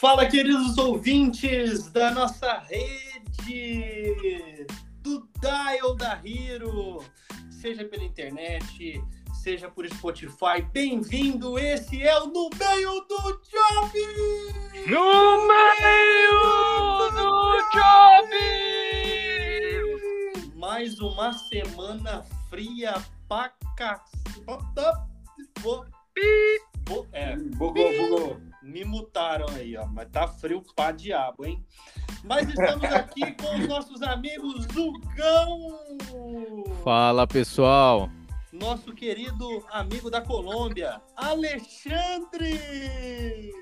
Fala, queridos ouvintes da nossa rede do Dial da Hero, seja pela internet, seja por Spotify. Bem-vindo, esse é o No Meio do Job! No meio do job! Mais uma semana fria pra caceta. Vou... É, Bugou, bugou. Me mutaram aí, ó. Mas tá frio pra diabo, hein? Mas estamos aqui com os nossos amigos do Gão! Fala pessoal, Nosso querido amigo da Colômbia, Alexandre!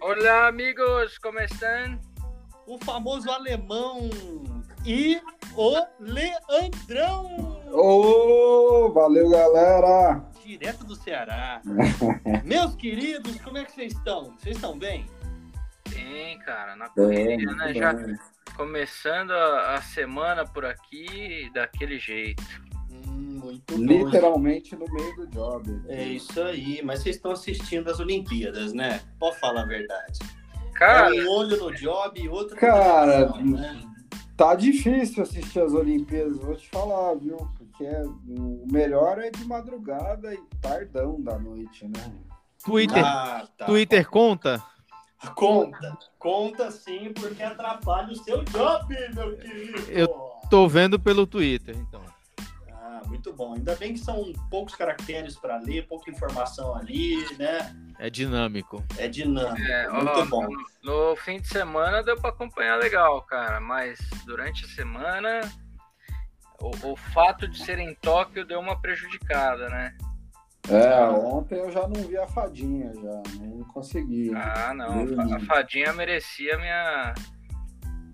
Olá, amigos, como estão? O famoso alemão e o Leandrão! Ô, valeu, galera. Direto do Ceará. Meus queridos, como é que vocês estão? Vocês estão bem? Bem, cara, na correria, né? Já começando a, a semana por aqui daquele jeito. Hum, muito bom. Literalmente no meio do job. É isso aí, mas vocês estão assistindo as Olimpíadas, né? Pode falar a verdade. Cara, é um olho no job e outro Cara, televisão, né? Tá difícil assistir as Olimpíadas, vou te falar, viu? Porque é- o melhor é de madrugada e tardão da noite, né? Twitter, Ah, tá. Twitter conta? Conta, conta sim, porque atrapalha o seu job, meu querido. Eu- Tô vendo pelo Twitter, então. Ah, muito bom. Ainda bem que são poucos caracteres para ler, pouca informação ali, né? É dinâmico. É dinâmico, É, ó, muito bom. no fim de semana deu pra acompanhar legal, cara, mas durante a semana o, o fato de ser em Tóquio deu uma prejudicada, né? É, ontem eu já não vi a fadinha, já não consegui. Ah, não, a fadinha merecia minha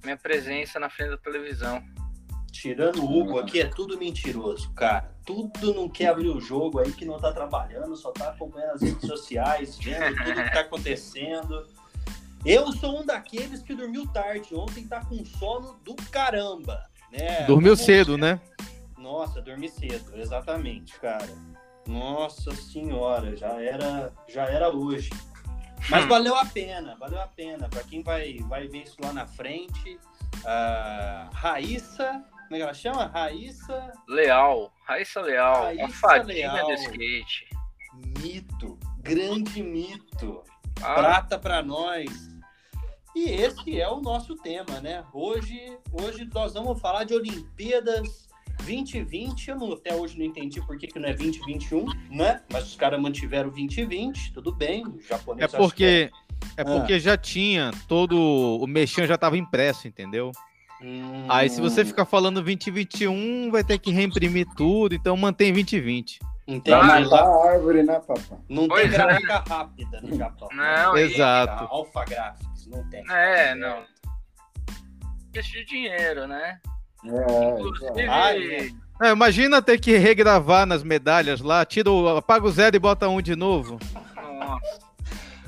minha presença na frente da televisão. Tirando o Hugo aqui, é tudo mentiroso, cara. Tudo não quer abrir o jogo aí que não tá trabalhando, só tá acompanhando as redes sociais, vendo tudo que tá acontecendo. Eu sou um daqueles que dormiu tarde. Ontem tá com sono do caramba, né? Dormiu Vamos- cedo, né? Nossa, dormi cedo, exatamente, cara. Nossa senhora, já era, já era hoje. Mas Hum. valeu a pena, valeu a pena. Para quem vai, vai ver isso lá na frente, a Raíssa, como é que ela chama? Raíssa Leal, Raíssa Leal, uma Raíssa fadinha Leal. do skate. Mito, grande mito. Ah, Prata para nós. E esse é o nosso tema, né? Hoje, hoje nós vamos falar de Olimpíadas 2020. Eu não, até hoje não entendi por que, que não é 2021, né? Mas os caras mantiveram 2020, tudo bem. O japonês É porque é Ah. porque já tinha todo o mexão já tava impresso, entendeu? é- Hum, Aí se você ficar falando 2021, vai ter que reimprimir tudo, então mantém 2020. Entendi. Pra Ah, matar a árvore, né, papai? Não Pois tem é. gráfica rápida no Japão. Não, Exato. Alpha Graphics, não tem. É, não. De dinheiro, né? É. Inclusive, Ah, é. É, imagina ter que regravar nas medalhas lá, tira o, apaga o zero e bota um de novo. nossa.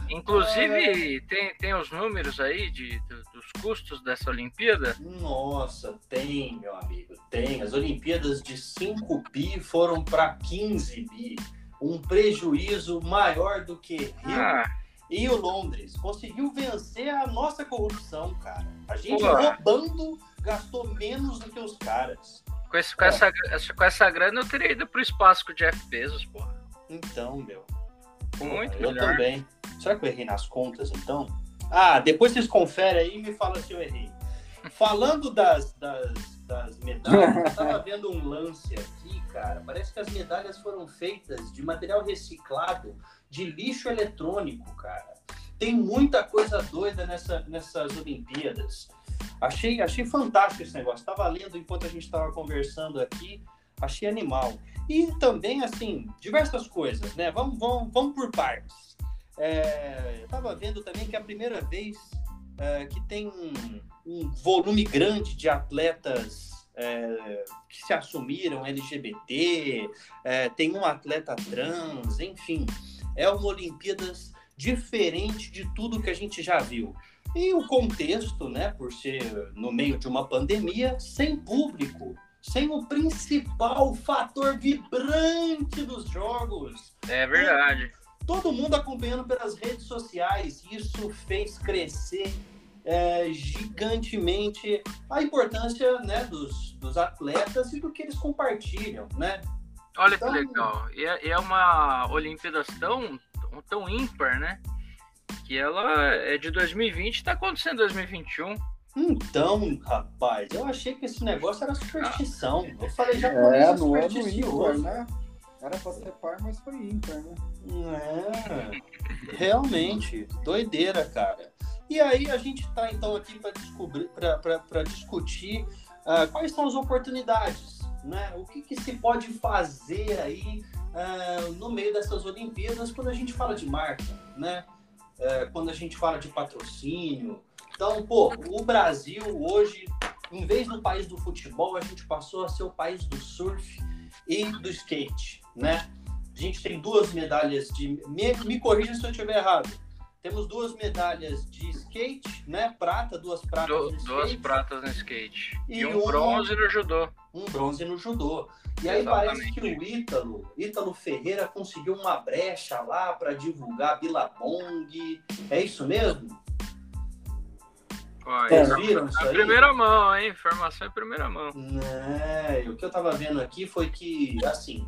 Inclusive, tem, tem os números aí de, do- dos custos dessa Olimpíada. Nossa, tem, meu amigo, tem. As Olimpíadas de 5 bi foram para 15 bi. Um prejuízo maior do que Rio Ah, e o Londres. Conseguiu vencer a nossa corrupção, cara. A gente roubando gastou menos do que os caras. com, esse, com, essa, essa- com essa grana eu teria ido pro espaço com o Jeff Bezos, porra. Então, meu. Muito eu melhor. também. Será que eu errei nas contas, então? Ah, depois vocês conferem aí e me falam se eu errei. Falando das, das, das medalhas, eu tava vendo um lance aqui, cara. Parece que as medalhas foram feitas de material reciclado de lixo eletrônico, cara. Tem muita coisa doida nessa, nessas Olimpíadas. Achei, achei fantástico esse negócio. Estava lendo enquanto a gente estava conversando aqui. Achei animal. E também, assim, diversas coisas, né? Vamos, vamos, vamos por partes. É, eu estava vendo também que é a primeira vez é, que tem um, um volume grande de atletas é, que se assumiram LGBT, é, tem um atleta trans, enfim. É uma Olimpíadas diferente de tudo que a gente já viu. E o contexto, né, por ser no meio de uma pandemia, sem público, sem o principal fator vibrante dos jogos. É verdade. Todo mundo acompanhando pelas redes sociais. Isso fez crescer é, gigantemente a importância né, dos, dos atletas e do que eles compartilham, né? Olha então, que legal. E é, é uma Olimpíadas tão, tão ímpar, né? Que ela é de 2020 está acontecendo em 2021. Então, rapaz, eu achei que esse negócio era superstição. Eu falei já é, não é no ímpar, né? Era pra ser par, mas foi ímpar, né? É, realmente, doideira, cara. E aí a gente está então aqui para descobrir, para discutir uh, quais são as oportunidades, né? O que, que se pode fazer aí uh, no meio dessas Olimpíadas quando a gente fala de marca, né? Uh, quando a gente fala de patrocínio. Então, pô, o Brasil hoje, em vez do país do futebol, a gente passou a ser o país do surf e do skate, né? A gente tem duas medalhas de. Me, me corrija se eu estiver errado temos duas medalhas de skate, né? Prata, duas pratas du no skate. Duas pratas no skate. E, e um, um, bronze no judô. Um bronze no judô. E aí Exatamente. parece que o Ítalo, Ítalo Ferreira conseguiu uma brecha lá para divulgar Bilabong. É isso mesmo? Vocês viram isso aí? primeira mão, hein? Informação em primeira mão. É, o que eu tava vendo aqui foi que, assim,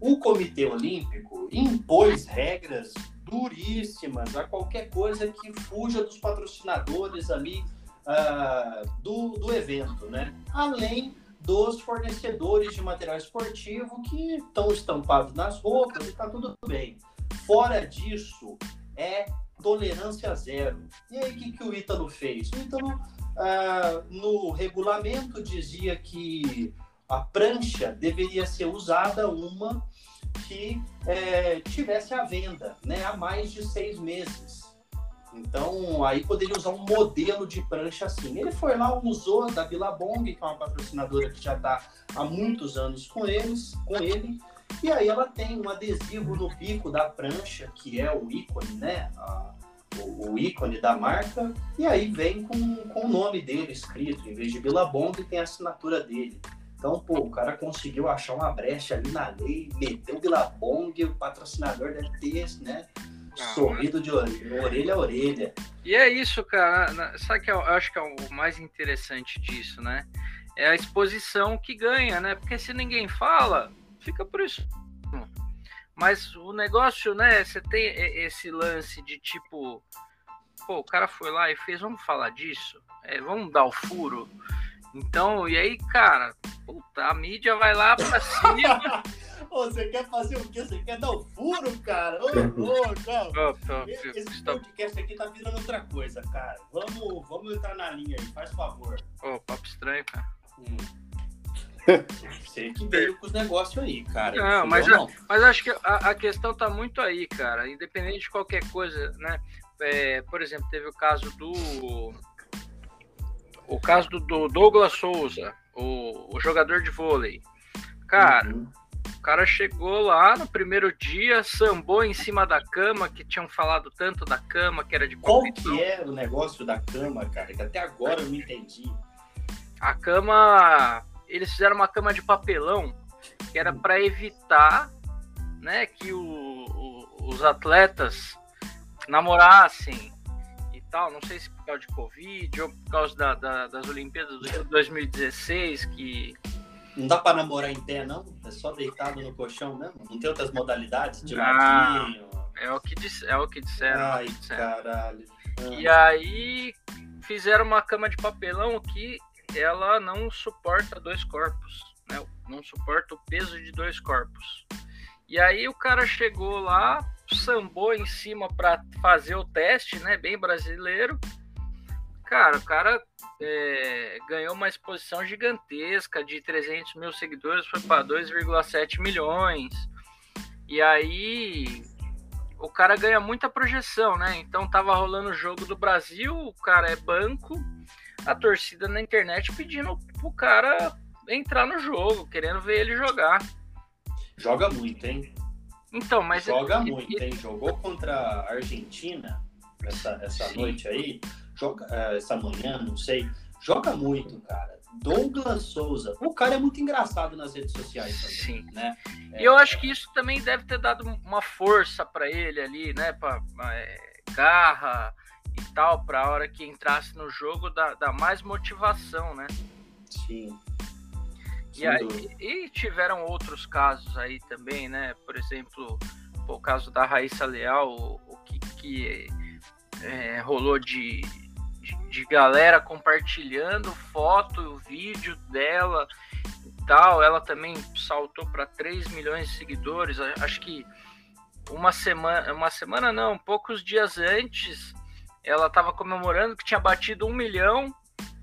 o Comitê Olímpico impôs regras duríssimas a qualquer coisa que fuja dos patrocinadores ali uh, do, do evento, né? Além dos fornecedores de material esportivo que estão estampados nas roupas e está tudo bem. Fora disso, é tolerância zero. E aí, o que, que o Ítalo fez? O Ítalo, uh, no regulamento, dizia que a prancha deveria ser usada uma que é, tivesse à venda né, há mais de seis meses. Então, aí poderia usar um modelo de prancha assim. Ele foi lá, usou da Billabong, que é uma patrocinadora que já está há muitos anos com eles, com ele. E aí ela tem um adesivo no bico da prancha, que é o ícone, né? A, o, o, ícone da marca. E aí vem com, com o nome dele escrito. Em vez de Billabong, tem a assinatura dele. Então, pô, o cara conseguiu achar uma brecha ali na lei, meteu Billabong, o patrocinador deve ter, né? Ah, sorrido de orelha a orelha. E é isso, cara. Sabe que eu acho que é o mais interessante disso, né? É a exposição que ganha, né? Porque se ninguém fala, fica por isso. Mas o negócio, né? Você tem esse lance de tipo, pô, o cara foi lá e fez, vamos falar disso? É, vamos dar o furo. Então, e aí, cara, puta, a mídia vai lá pra cima. Ô, você quer fazer o quê? Você quer dar o furo, cara? Ô, calma. Esse podcast aqui tá virando outra coisa, cara. Vamos, vamos entrar na linha aí, faz favor. Ô, papo estranho, cara. Hum. Você que veio com os negócios aí, cara. Não, mas, não. mas acho que a, a, questão tá muito aí, cara. Independente de qualquer coisa, né? É, por exemplo, teve o caso do o caso do, do Douglas Souza, o, o, jogador de vôlei. Cara, uhum. o cara chegou lá no primeiro dia, sambou em cima da cama, que tinham falado tanto da cama, que era de Qual que é o negócio da cama, cara? Que até agora eu não entendi. A cama. Eles fizeram uma cama de papelão que era para evitar né, que o, o, os atletas namorassem tal, não sei se por causa de Covid ou por causa da, da, das Olimpíadas do Rio 2016, que. Não dá para namorar em pé, não? É só deitado no colchão mesmo? Não tem outras modalidades? De ah, é o que, diz, é o que disseram. Ai, que disseram. caralho. E aí fizeram uma cama de papelão que ela não suporta dois corpos, né? Não suporta o peso de dois corpos. E aí o cara chegou lá, sambou em cima para fazer o teste, né? Bem brasileiro. Cara, o cara é, ganhou uma exposição gigantesca de 300 mil seguidores, foi para 2,7 milhões. E aí o cara ganha muita projeção, né? Então tava rolando o jogo do Brasil, o cara é banco, a torcida na internet pedindo pro cara entrar no jogo, querendo ver ele jogar. Joga muito, hein? Então, mas. Joga muito, hein? Jogou contra a Argentina essa, essa noite aí. Joga, é, essa manhã, não sei. Joga muito, cara. Douglas Souza. O cara é muito engraçado nas redes sociais também, Sim. né? É, e eu acho que isso também deve ter dado uma força para ele ali, né? Pra, é, garra e tal, para a hora que entrasse no jogo dar, dar mais motivação, né? Sim. E, aí, e tiveram outros casos aí também, né? Por exemplo, o caso da Raíssa Leal, o, o que, que é, rolou de, de, de, galera compartilhando foto, vídeo dela e tal. Ela também saltou para 3 milhões de seguidores. Acho que uma semana, uma semana não, poucos dias antes, ela estava comemorando que tinha batido um milhão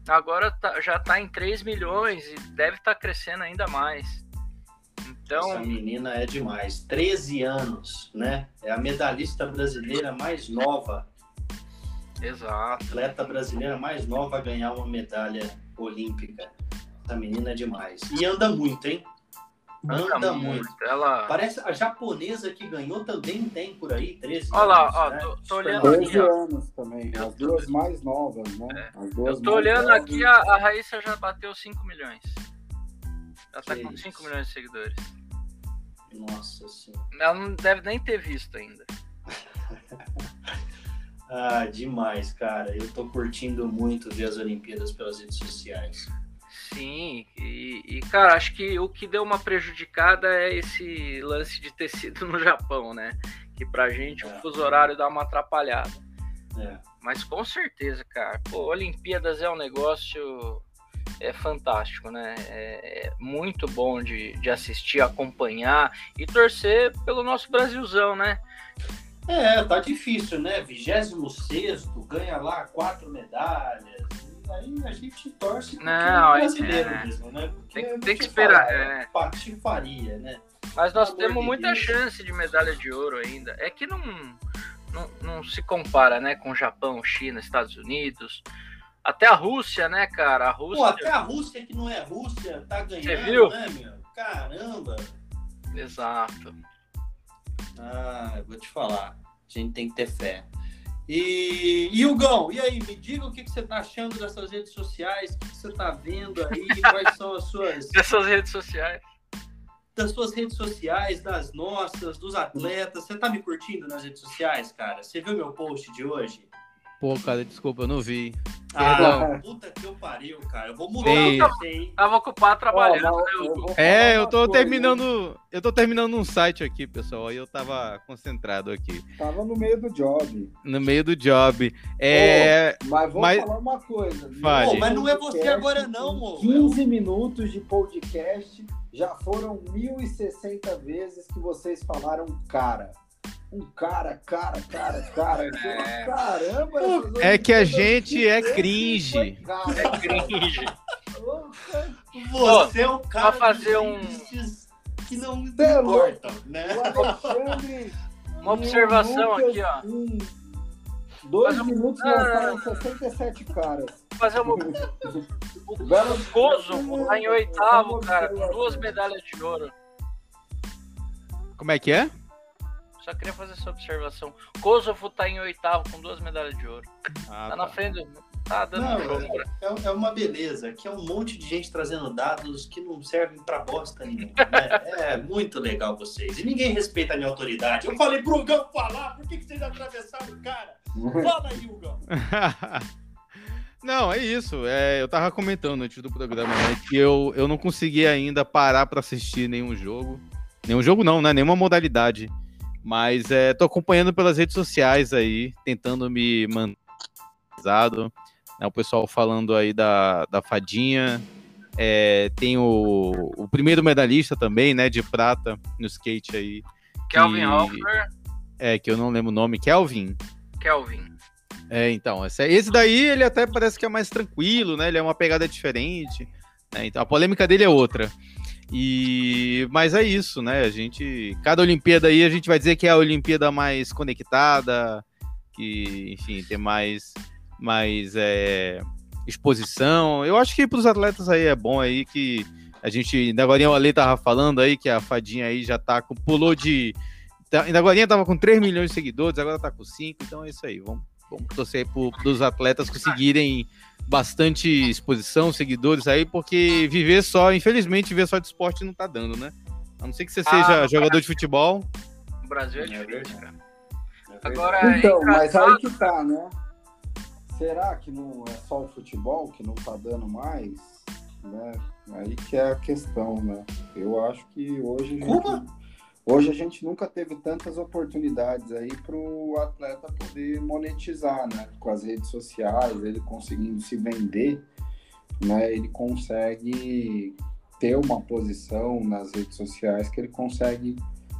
agora tá, já está em 3 milhões e deve estar tá crescendo ainda mais. Então... Essa menina é demais. 13 anos, né? É a medalhista brasileira mais nova. Exato. Atleta brasileira mais nova a ganhar uma medalha olímpica. Essa menina é demais. E anda muito, hein? Anda, anda muito. muito. Ela... Parece a japonesa que ganhou também tem por aí 13 Olha lá, ó, né? tô, tô olhando 13 aqui. anos também, as duas mais novas, né? É. Eu tô olhando novas. aqui, a, a Raíssa já bateu 5 milhões. Ela tá que com 5 milhões de seguidores. Nossa senhora. Ela não deve nem ter visto ainda. ah, demais, cara. Eu tô curtindo muito ver as Olimpíadas pelas redes sociais. Sim, e, e, cara, acho que o que deu uma prejudicada é esse lance de ter sido no Japão, né? Que pra gente é. o fuso horário dá uma atrapalhada. É. Mas com certeza, cara, pô, Olimpíadas é um negócio é fantástico, né? É, é muito bom de, de assistir, acompanhar e torcer pelo nosso Brasilzão, né? É, tá difícil, né? 26 ganha lá quatro medalhas aí a gente torce não, é brasileiro é, mesmo, né? Porque tem, tem que esperar. Falar, é. Patifaria, né? Mas nós temos muita Deus. chance de medalha de ouro ainda. É que não, não, não se compara, né, com Japão, China, Estados Unidos. Até a Rússia, né, cara? A Rússia. Pô, até a Rússia, que não é Rússia, tá ganhando, Você viu? né, meu? Caramba! Exato. Ah, eu vou te falar. A gente tem que ter fé. E, e Hugão, e aí, me diga o que, que você está achando dessas redes sociais, o que, que você está vendo aí, quais são as suas. Dessas redes sociais. Das suas redes sociais, das nossas, dos atletas. Você está me curtindo nas redes sociais, cara? Você viu meu post de hoje? Pô, cara, desculpa, eu não vi. Ah, puta que eu pariu, cara. Eu vou mudar Ei. você, hein? Tava ocupado trabalhando. Oh, né, é, eu tô terminando. Eu tô terminando um site aqui, pessoal. Aí eu tava concentrado aqui. Tava no meio do job. No meio do job. É. Oh, mas vou mas... falar uma coisa. Pô, mas não é você agora, não, amor. 15 minutos de podcast já foram 1.060 vezes que vocês falaram cara um cara, cara, cara, cara. É. Caramba! É que a gente é cringe. É cringe. Você é o cara pra fazer um que não me importa, né? Uma observação aqui, ó. dois minutos um... lançaram 67 caras. Fazer uma... o Kosovo tá em oitavo, cara, com duas medalhas de ouro. Como é que é? Só queria fazer essa observação. Kosovo tá em oitavo com duas medalhas de ouro. Ah, tá, tá, na frente. Tá dando não, jogo. É, é, uma beleza, que é um monte de gente trazendo dados que não servem pra bosta nenhuma. Né? É muito legal vocês. E ninguém respeita a minha autoridade. Eu falei pro Hugão falar, por que, que vocês atravessaram o cara? Fala aí, Hugão. Não, é isso. É, eu tava comentando antes do programa né, que eu, eu não consegui ainda parar para assistir nenhum jogo. Nenhum jogo não, né? Nenhuma modalidade. Mas é, tô acompanhando pelas redes sociais aí, tentando me manter né, o pessoal falando aí da, da fadinha. É, tem o, o primeiro medalhista também, né, de prata no skate aí. Kelvin que, Hofer. É, que eu não lembro o nome. Kelvin. Kelvin. É, então, esse daí ele até parece que é mais tranquilo, né? Ele é uma pegada diferente. Né? Então a polêmica dele é outra. E mas é isso, né? A gente cada Olimpíada aí a gente vai dizer que é a Olimpíada mais conectada, que enfim tem mais mais é, exposição. Eu acho que para os atletas aí é bom aí que a gente ainda agora o Ale tava falando aí que a fadinha aí já tá com pulou de tá, ainda agora tava com 3 milhões de seguidores, agora tá com 5, então é isso aí. Vamos, vamos torcer para os atletas conseguirem bastante exposição, seguidores aí, porque viver só, infelizmente, viver só de esporte não tá dando, né? A não ser que você seja ah, jogador de futebol. O Brasil é, é diferente, cara. Agora, então, mas aí que tá, né? será que não é só o futebol que não tá dando mais? Né? Aí que é a questão, né? Eu acho que hoje a gente, hoje a gente nunca teve tantas oportunidades aí para o atleta poder monetizar, né? Com as redes sociais, ele conseguindo se vender, né? Ele consegue ter uma posição nas redes sociais que ele consegue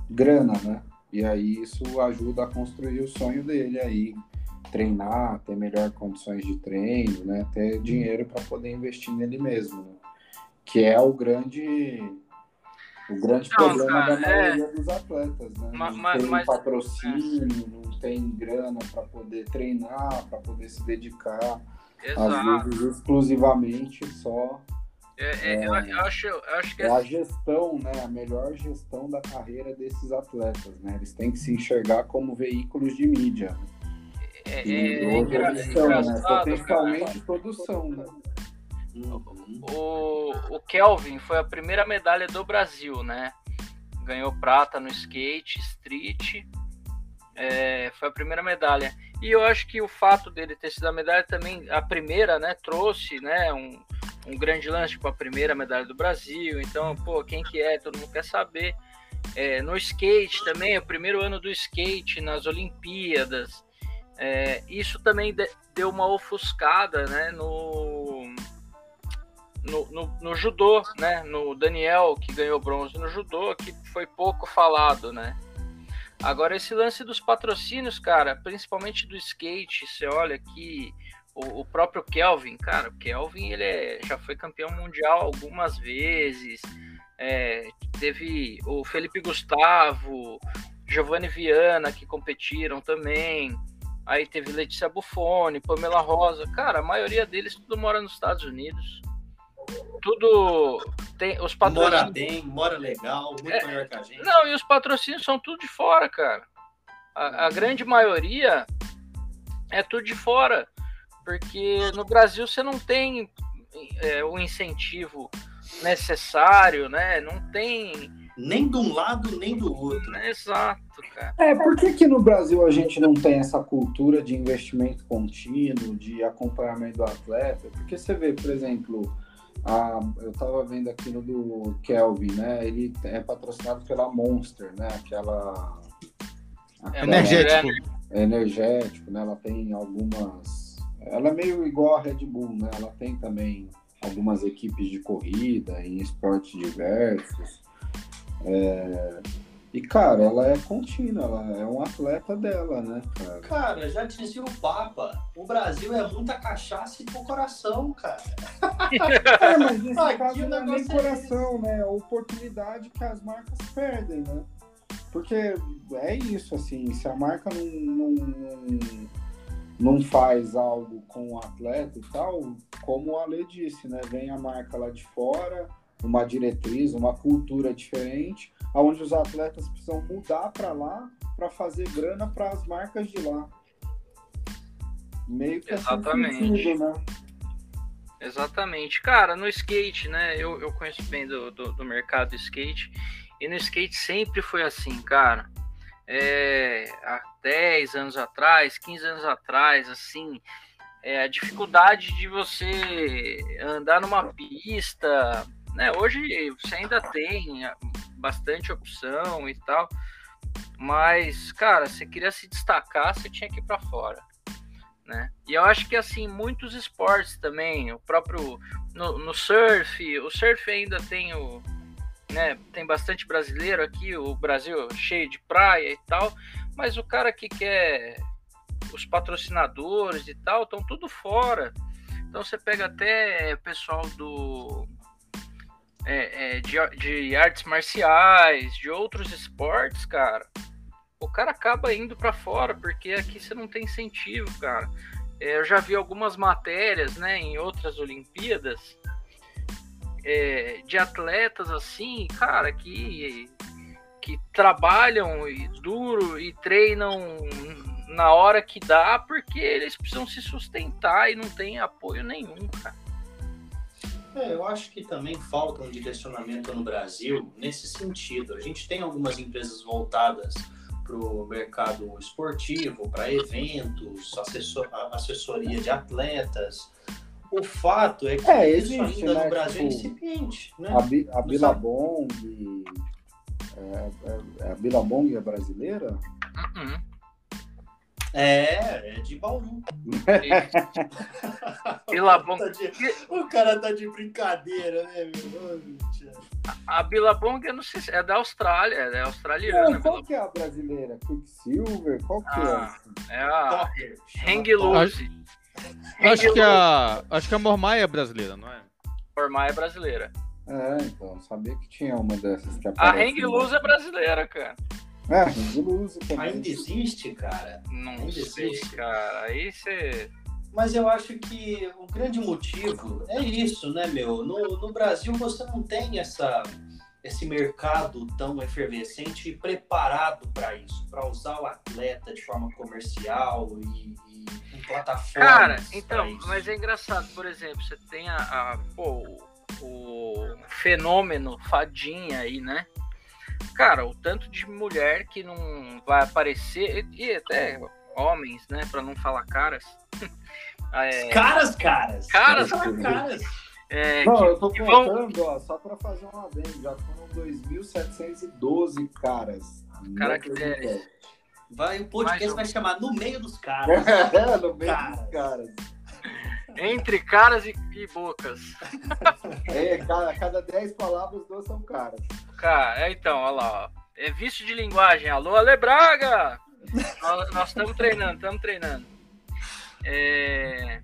grana, né? E aí isso ajuda a construir o sonho dele aí, treinar, ter melhor condições de treino, né? Ter dinheiro para poder investir nele mesmo, né? que é o grande o grande não, problema cara, da maioria é... dos atletas, né? Não mas, tem mas... patrocínio, não tem grana para poder treinar, para poder se dedicar, Exato. às vezes exclusivamente só é, é, é, eu, acho, eu acho que é a gestão, né? A melhor gestão da carreira desses atletas, né? Eles têm que se enxergar como veículos de mídia. É, e hoje é, eles são, né? Potencialmente são, né? O, o Kelvin foi a primeira medalha do Brasil, né? Ganhou prata no skate, street. É, foi a primeira medalha. E eu acho que o fato dele ter sido a medalha também, a primeira, né? Trouxe, né? Um, um grande lance, tipo a primeira medalha do Brasil. Então, pô, quem que é? Todo mundo quer saber. É, no skate também, o primeiro ano do skate nas Olimpíadas. É, isso também de, deu uma ofuscada, né? No, no, no, no, judô, né? No Daniel que ganhou bronze no judô, que foi pouco falado, né? Agora esse lance dos patrocínios, cara, principalmente do skate, você olha que o, o, próprio Kelvin, cara, o Kelvin ele é, já foi campeão mundial algumas vezes. É, teve o Felipe Gustavo, Giovanni Viana que competiram também. Aí teve Letícia Buffoni, Pamela Rosa. Cara, a maioria deles tudo mora nos Estados Unidos. Tudo tem os patrocínios. Mora bem, mora legal, muito é, melhor que a gente. Não, e os patrocínios são tudo de fora, cara. A, a grande maioria é tudo de fora porque no Brasil você não tem é, o incentivo necessário, né? Não tem nem de um lado nem do outro. Exato, cara. É, por que, que no Brasil a gente não tem essa cultura de investimento contínuo, de acompanhamento do atleta? Porque você vê, por exemplo, a, eu estava vendo aqui no do Kelvin, né? Ele é patrocinado pela Monster, né? Aquela. aquela energético. Energético, né? Ela tem algumas ela é meio igual a Red Bull, né? Ela tem também algumas equipes de corrida em esportes diversos. É... E, cara, ela é contínua, ela é um atleta dela, né, cara? Cara, já dizia o Papa, o Brasil é muita cachaça e pro coração, cara. é, mas nesse Aqui caso não é nem é coração, né? É oportunidade que as marcas perdem, né? Porque é isso, assim, se a marca não, não não faz algo com o atleta e tal, como o Ale disse, né? Vem a marca lá de fora, uma diretriz, uma cultura diferente, onde os atletas precisam mudar para lá para fazer grana para as marcas de lá. Meio que assim Exatamente. Sentido, né? Exatamente. Cara, no skate, né? Eu, eu conheço bem do, do, do mercado skate. E no skate sempre foi assim, cara é, há 10 anos atrás, 15 anos atrás, assim, é, a dificuldade de você andar numa pista, né? Hoje você ainda tem bastante opção e tal, mas, cara, você queria se destacar, você tinha que ir para fora. Né? E eu acho que assim, muitos esportes também, o próprio no, no surf, o surf ainda tem o, né? Tem bastante brasileiro aqui, o Brasil cheio de praia e tal, mas o cara que quer os patrocinadores e tal, estão tudo fora. Então você pega até pessoal do é, é, de, de artes marciais, de outros esportes, cara. O cara acaba indo para fora porque aqui você não tem incentivo, cara. É, eu já vi algumas matérias, né, em outras Olimpíadas é, de atletas assim, cara, que, que trabalham e duro e treinam na hora que dá, porque eles precisam se sustentar e não tem apoio nenhum, cara. É, eu acho que também falta um direcionamento no Brasil nesse sentido. A gente tem algumas empresas voltadas o mercado esportivo, para eventos, assessor, assessoria de atletas. O fato é que é, existe, isso ainda né? no Brasil é tipo, é incipiente. Né? A, a Bilabong. É, é, a Bilabong é brasileira? Uh -uh. É, é de Bauru. Bilabong. Tá de... O cara tá de brincadeira, né, meu? A Bilabong, eu não sei se é da Austrália, é australiana. É, qual que é a brasileira? Quicksilver? Qual que ah, é? É a Hang Loose. Acho que a acho que a Mormai é brasileira, não é? Mormai é brasileira. É, então, sabia que tinha uma dessas que A Hang Loose é brasileira, cara. É, também. Ainda existe, cara? Não Ainda sei, existe. cara. Aí você... Mas eu acho que o grande motivo é isso, né, meu? No, no Brasil você não tem essa, esse mercado tão efervescente e preparado para isso, para usar o atleta de forma comercial e, e em plataformas. Cara, então, mas é engraçado, por exemplo, você tem a, a pô, o fenômeno fadinha aí, né? Cara, o tanto de mulher que não vai aparecer, e até homens, né, para não falar caras. É... Caras, caras. Caras, caras. É, Não, que, eu tô que contando, vão... ó, só pra fazer um adendo, já foram 2.712 caras. Caracteres. Vai, o podcast Mais vai chamar No Meio dos Caras. É, no meio Caras. dos caras. Entre caras e, e bocas. É, cada, cada 10 palavras, duas são caras. Cara, é, então, olha lá, ó. É vício de linguagem. Alô, Ale Braga! nós estamos treinando, estamos treinando. É,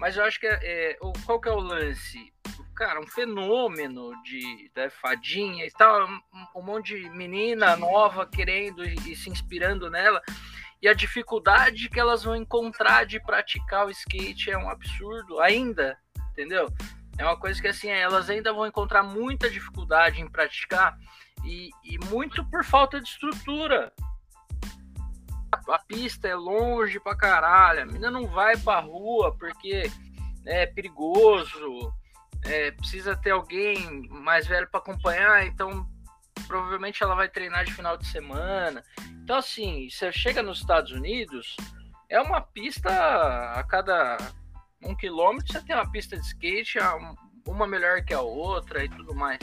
mas eu acho que é, é, qual que é o lance? Cara, um fenômeno de né, fadinha e tal, um, um monte de menina nova querendo e, e se inspirando nela. E a dificuldade que elas vão encontrar de praticar o skate é um absurdo ainda, entendeu? É uma coisa que assim, elas ainda vão encontrar muita dificuldade em praticar e, e muito por falta de estrutura. A pista é longe pra caralho, a menina não vai pra rua porque é perigoso, é, precisa ter alguém mais velho para acompanhar, então provavelmente ela vai treinar de final de semana. Então, assim, você chega nos Estados Unidos, é uma pista a cada um quilômetro, você tem uma pista de skate, uma melhor que a outra e tudo mais.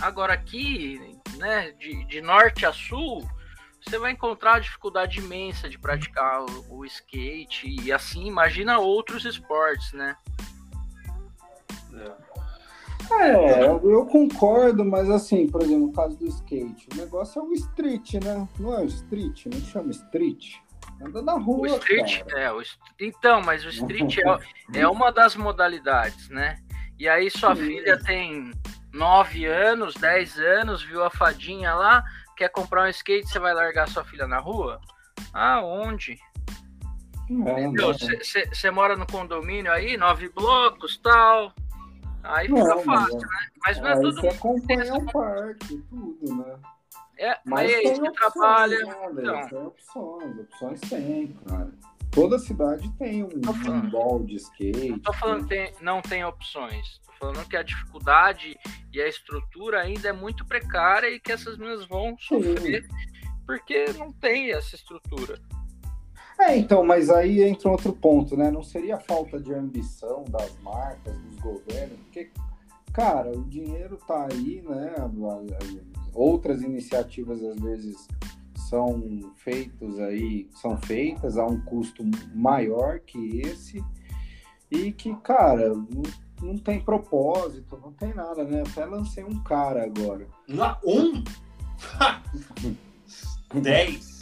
Agora aqui, né, de, de norte a sul, você vai encontrar dificuldade imensa de praticar o, o skate e assim, imagina outros esportes, né? É, eu, eu concordo, mas assim, por exemplo, no caso do skate, o negócio é o street, né? Não é o street, não chama street. Anda na O rua, street, cara. é, o, então, mas o street é, é uma das modalidades, né? E aí sua Sim. filha tem 9 anos, 10 anos, viu a fadinha lá, quer comprar um skate, você vai largar sua filha na rua? Aonde? Entendeu? né? Você mora no condomínio aí, nove blocos, tal. Aí fica Não, mas fácil, né? Mas não é Aí todo você acompanha o parque, tudo, né? É, Mas aí tem opções, trabalha. né, então. Tem opções, opções tem, cara. Toda cidade tem um, Tô falando. um ball de skate. Não tô falando que tem- não tem opções. Tô falando que a dificuldade e a estrutura ainda é muito precária e que essas meninas vão sofrer porque não tem essa estrutura. É, então, mas aí entra outro ponto, né? Não seria falta de ambição das marcas, dos governos, porque, cara, o dinheiro tá aí, né? Outras iniciativas às vezes são feitos aí, são feitas a um custo maior que esse e que, cara, não, não tem propósito, não tem nada, né? Até lancei um cara agora. Não, um? Dez.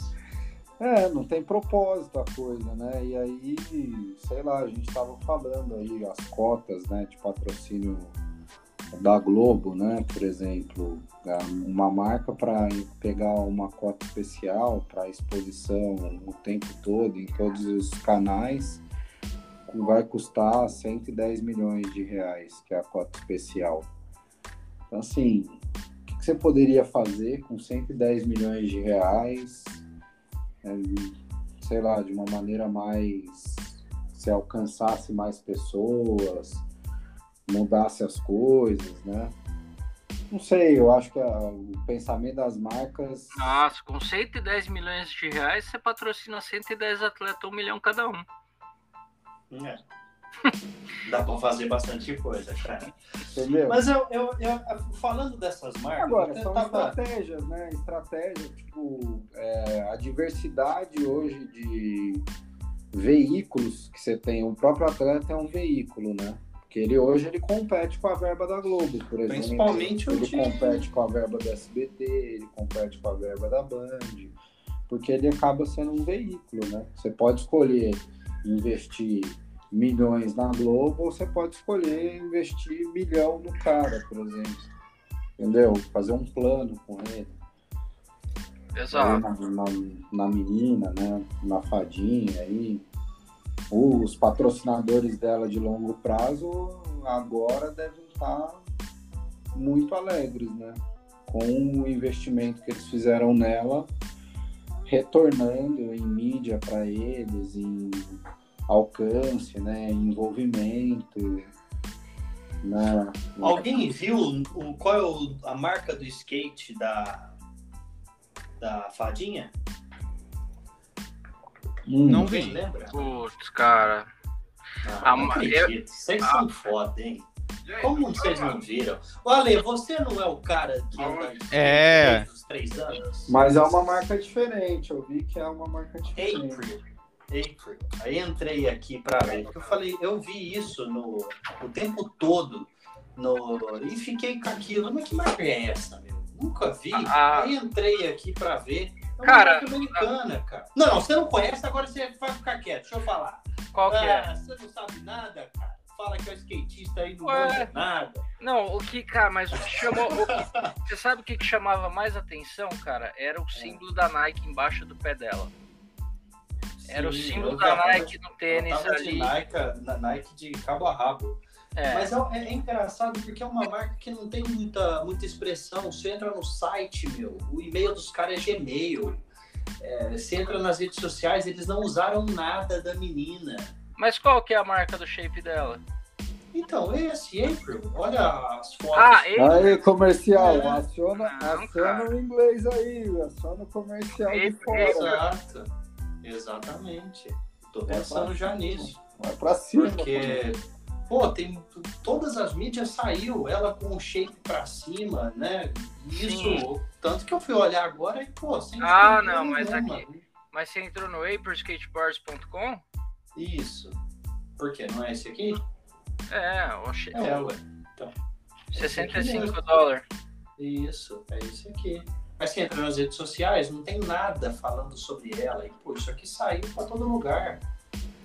É, não tem propósito a coisa, né? E aí, sei lá, a gente tava falando aí as cotas, né, de patrocínio da Globo, né, por exemplo, uma marca para pegar uma cota especial para exposição o tempo todo em todos os canais vai custar 110 milhões de reais, que é a cota especial. Então, assim, o que que você poderia fazer com 110 milhões de reais é, sei lá, de uma maneira mais. se alcançasse mais pessoas, mudasse as coisas, né? Não sei, eu acho que a, o pensamento das marcas. Nossa, com 110 milhões de reais, você patrocina 110 atletas, um milhão cada um. É. Dá pra fazer bastante coisa, cara. Entendeu? Mas eu, eu, eu falando dessas marcas. Agora, são tava- estratégias, né? Estratégia, tipo, é, a diversidade hoje de veículos que você tem. O próprio atleta é um veículo, né? Porque ele hoje ele compete com a verba da Globo, por exemplo. Principalmente o ele de- compete com a verba do SBT, ele compete com a verba da Band, porque ele acaba sendo um veículo, né? Você pode escolher investir milhões na Globo ou você pode escolher investir milhão no cara, por exemplo. Entendeu? Fazer um plano com ele. Exato. Na, na, na menina, né? Na fadinha aí. Os patrocinadores dela de longo prazo agora devem estar muito alegres, né? Com o investimento que eles fizeram nela, retornando em mídia para eles, em alcance, né? Em envolvimento. Né? Alguém viu o, qual é a marca do skate da, da fadinha? Hum, Não vi. lembra? Putz, cara. Ah, Ah, não acredito. Vocês são foda, hein? Como vocês não viram? Ô, Ale, você não é o cara que anda de skate É. três anos? Mas é uma marca diferente, eu vi que é uma marca diferente. April. April. Aí entrei aqui pra ver. Porque eu falei, eu vi isso no, o tempo todo. No, e fiquei com aquilo. Mas que marca é essa, meu? Nunca vi. Ah. Aí entrei aqui pra ver. É uma Cara, marca americana, cara. Não, não, você não conhece, agora você vai ficar quieto. Deixa eu falar. Qual que é? Ah, você não sabe nada, cara. Fala que é o skatista aí, não manja nada. Não, o que, cara, mas o que chamou. o que- você sabe o que, que chamava mais atenção, cara? Era o símbolo da Nike embaixo do pé dela. Era o Sim, símbolo eu da Nike no tênis tava de ali. Nike, na Nike de cabo a rabo. É, Mas é, é engraçado porque é uma marca que não tem muita, muita expressão. Você entra no site, meu, o e-mail dos caras é Gmail. É, você entra nas redes sociais, eles não usaram nada da menina. Mas qual que é a marca do shape dela? Então, esse April, olha as fotos. Ah, ele. Aí, comercial, É. aciona, Não, aciona o inglês aí, aciona o comercial de fora. Exato. Exatamente. Tô pensando já nisso. Vai pra cima. Porque, pô, tem todas as mídias saiu, ela com o shape pra cima, né? Isso, Sim. tanto que eu fui olhar agora e, pô, sem Ah, não, mas nenhuma. Mas você entrou no aprilskateparts.com? Isso. Por quê? Não é esse aqui? É, o shape. É, ué. 65 dólares. Isso, é esse aqui. Mas você entra nas redes sociais, não tem nada falando sobre ela. E, pô, isso aqui saiu pra todo lugar.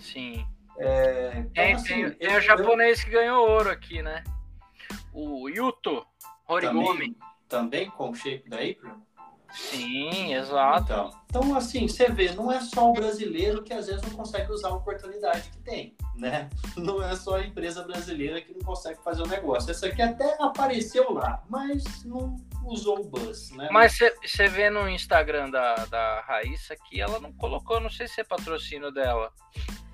Sim. É, então, Tem, assim, tem, tem o japonês que ganhou ouro aqui, né? O Yuto Horigumi. também, também com o shape da April? Sim, exato. Então, então, assim, você vê, não é só o brasileiro que às vezes não consegue usar a oportunidade que tem, né? Não é só a empresa brasileira que não consegue fazer o negócio. Essa aqui até apareceu lá, mas não usou o buzz, né? Mas você vê no Instagram da, da Raíssa que ela não colocou, não sei se é patrocínio dela.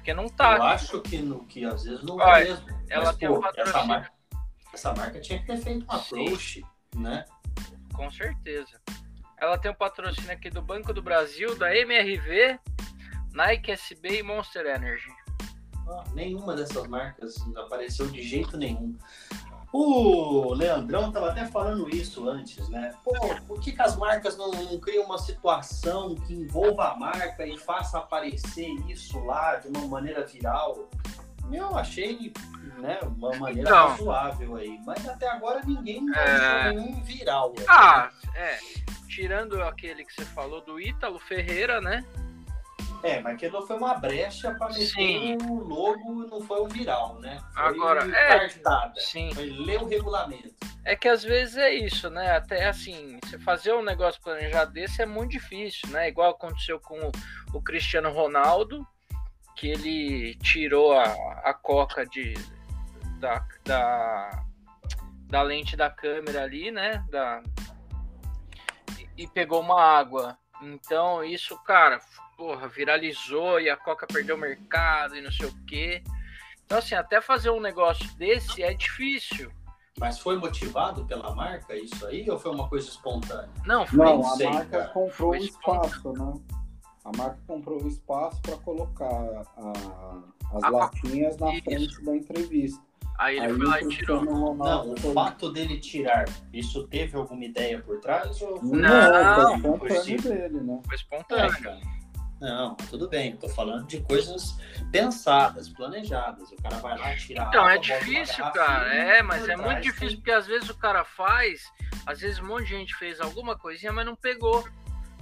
Porque não eu tá. acho que, no, que às vezes não Olha, é mesmo. ela Mas, tem pô, um patrocínio. essa marca, essa marca tinha que ter feito um approach, né? Com certeza. Ela tem um patrocínio aqui do Banco do Brasil, da MRV, Nike SB e Monster Energy. Ah, nenhuma dessas marcas apareceu de jeito nenhum. O Leandrão tava até falando isso antes, né? Pô, por que, que as marcas não, não criam uma situação que envolva a marca e faça aparecer isso lá de uma maneira viral? Eu achei né, uma maneira Então. razoável aí, mas até agora ninguém É. nenhum viral. né? Ah, é. Tirando aquele que você falou do Ítalo Ferreira, né? É, mas aquilo foi uma brecha para meter o logo, não foi um viral, né? Foi Agora, é, cartada. Sim. Foi ler o regulamento. É que às vezes é isso, né? Até assim, você fazer um negócio planejado desse é muito difícil, né? Igual aconteceu com o, o Cristiano Ronaldo, que ele tirou a, a coca de, da, da, da lente da câmera ali, né? Da, e pegou uma água. Então, isso, cara, porra, viralizou e a coca perdeu o mercado e não sei o quê. Então, assim, até fazer um negócio desse é difícil. Mas foi motivado pela marca isso aí ou foi uma coisa espontânea? Não, foi Não, a sei, marca cara. comprou o espaço, né? A marca comprou o espaço para colocar a- as Ah, latinhas na isso. frente da entrevista. Aí ele Aí foi lá e tirou. Ronaldo Não, o fato dele tirar, isso teve alguma ideia por trás? Ou... Não, Não, foi espontâneo dele, né? Foi É, espontâneo. cara. Não, tudo bem, tô falando de coisas pensadas, planejadas. O cara vai lá tirar. Então, água, é difícil, cara. É, mas é muito difícil, tem- porque às vezes o cara faz, às vezes um monte de gente fez alguma coisinha, mas não pegou.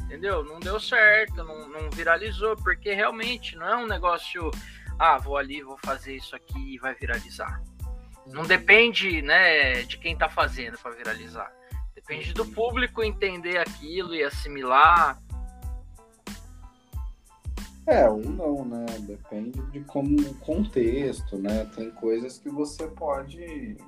Entendeu? Não deu certo, não, não viralizou, porque realmente não é um negócio, ah, vou ali, vou fazer isso aqui e vai viralizar. Não depende, né, de quem tá fazendo para viralizar. Depende do público entender aquilo e assimilar. É, ou não, né? Depende de como o contexto, né? Tem coisas que você pode.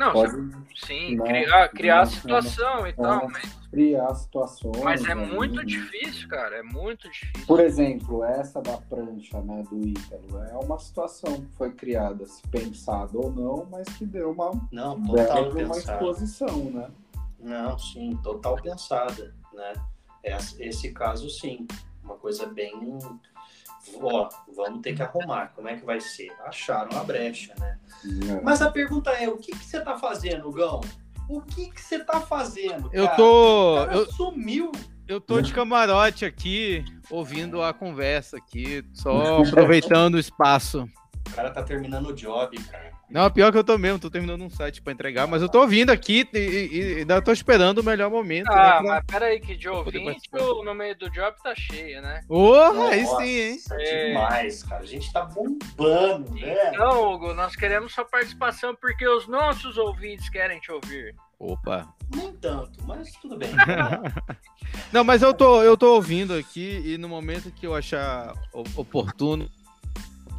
Não, pode sim, não, criar, criar a não, situação e tal, mas, criar situações. mas é ali, muito né? difícil, cara, é muito difícil. Por exemplo, essa da prancha, né, do Ítalo, é uma situação que foi criada, se pensado ou não, mas que deu uma Não, total uma pensada. exposição, né? Não, sim, total pensada, né? Esse, esse caso, sim. Uma coisa bem. Ó, vamos ter que arrumar. Como é que vai ser? Acharam a brecha, né? É. Mas a pergunta é: o que, que você tá fazendo, Gão? O que, que você tá fazendo? Eu cara? tô. O cara Eu, sumiu. eu tô de camarote aqui, ouvindo a conversa aqui, só aproveitando o espaço. O cara tá terminando o job, cara. Não, pior que eu tô mesmo, tô terminando um site pra entregar, mas eu tô ouvindo aqui e, e- e ainda tô esperando o melhor momento. Ah, né, pra- mas peraí, que de ouvinte no meio do job tá cheio, né? Porra, aí sim, hein? É. demais, cara. A gente tá bombando, né? Então, Hugo, nós queremos sua participação porque os nossos ouvintes querem te ouvir. Opa. Nem tanto, mas tudo bem. Não, mas eu tô, eu tô ouvindo aqui e no momento que eu achar oportuno,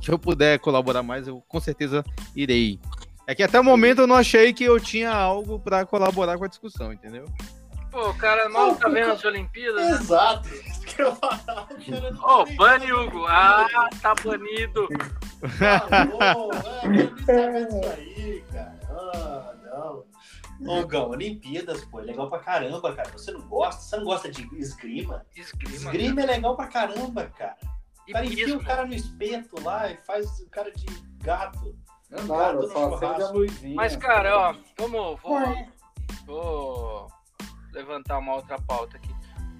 que eu puder colaborar mais, eu com certeza irei. É que até o momento eu não achei que eu tinha algo pra colaborar com a discussão, entendeu? Pô, o cara mal tá vendo as Olimpíadas. né? Exato. Isso não Ô, tem bane. Hugo. Ah, tá banido. Não, é, saber disso aí, cara. Ah, não. Ô, Gão, Olimpíadas, pô, é legal pra caramba, cara. Você não gosta? Você não gosta de esgrima? Esgrima. Esgrima é legal pra caramba, cara. O cara enfia o cara no espeto lá e faz o cara de gato. Não, Gato não, só a luzinha. Mas, cara, ó, vamos. Vou, vou levantar uma outra pauta aqui.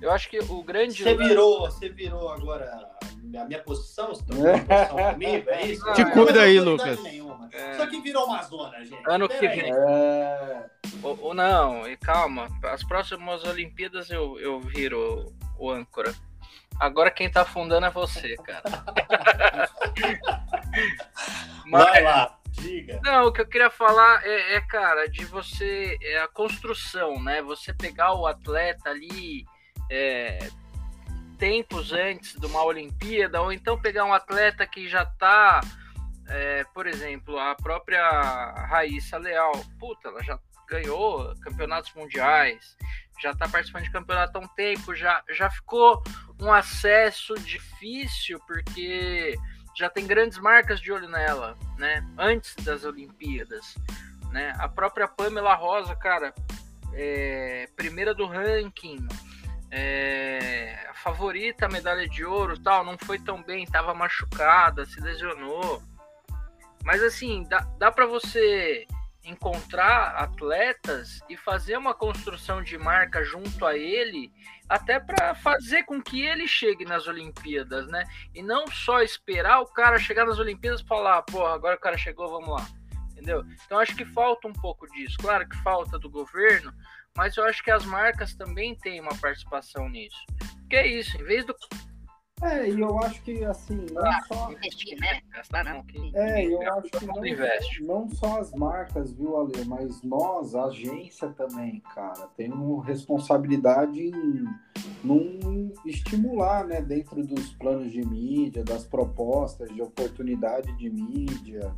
Eu acho que o grande. Você virou, você virou agora a minha posição? Você trocou a posição comigo? É isso? Te Não, cuida aí, Lucas. nenhuma. É. Isso aqui virou uma zona, gente. Ano que Pera aí. vem. É... Ou, ou não, e calma. As próximas Olimpíadas eu, eu viro o âncora. Agora quem tá afundando é você, cara. Vai lá, diga. Não, o que eu queria falar é, é, cara, de você. É a construção, né? Você pegar o atleta ali é, tempos antes de uma Olimpíada, ou então pegar um atleta que já tá. é, por exemplo, a própria Raíssa Leal. Puta, ela já ganhou campeonatos mundiais, já tá participando de campeonato há um tempo, já, já ficou um acesso difícil, porque já tem grandes marcas de olho nela, né? Antes das Olimpíadas, né? A própria Pamela Rosa, cara, é, primeira do ranking, é, favorita, medalha de ouro, tal, não foi tão bem, tava machucada, se lesionou. Mas assim, dá, dá para você encontrar atletas e fazer uma construção de marca junto a ele, até para fazer com que ele chegue nas Olimpíadas, né? E não só esperar o cara chegar nas Olimpíadas e falar, pô, agora o cara chegou, vamos lá. Entendeu? Então acho que falta um pouco disso. Claro que falta do governo, mas eu acho que as marcas também têm uma participação nisso. Que é isso, em vez do é, e eu acho que assim, não só. investir, né? Gastar não. Que... É, eu acho que não, investe. não só as marcas, viu, Ale, mas nós, a agência também, cara, temos responsabilidade em não estimular, né, dentro dos planos de mídia, das propostas de oportunidade de mídia,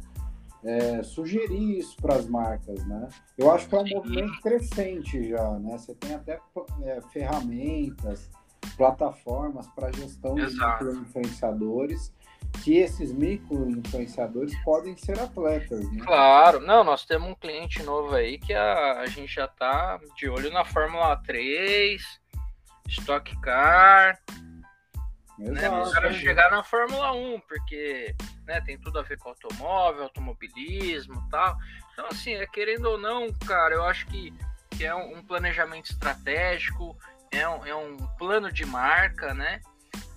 é, sugerir isso para as marcas, né? Eu acho que é um movimento crescente já, né? Você tem até é, ferramentas, plataformas para gestão Exato. de influenciadores que esses micro influenciadores podem ser atletas, né? Claro, não, nós temos um cliente novo aí que a, a gente já tá de olho na Fórmula 3, Stock Car, né? Os caras chegar na Fórmula 1, porque né, tem tudo a ver com automóvel, automobilismo tal. Então, assim, é, querendo ou não, cara, eu acho que, que é um, um planejamento estratégico, é um, é um plano de marca, né?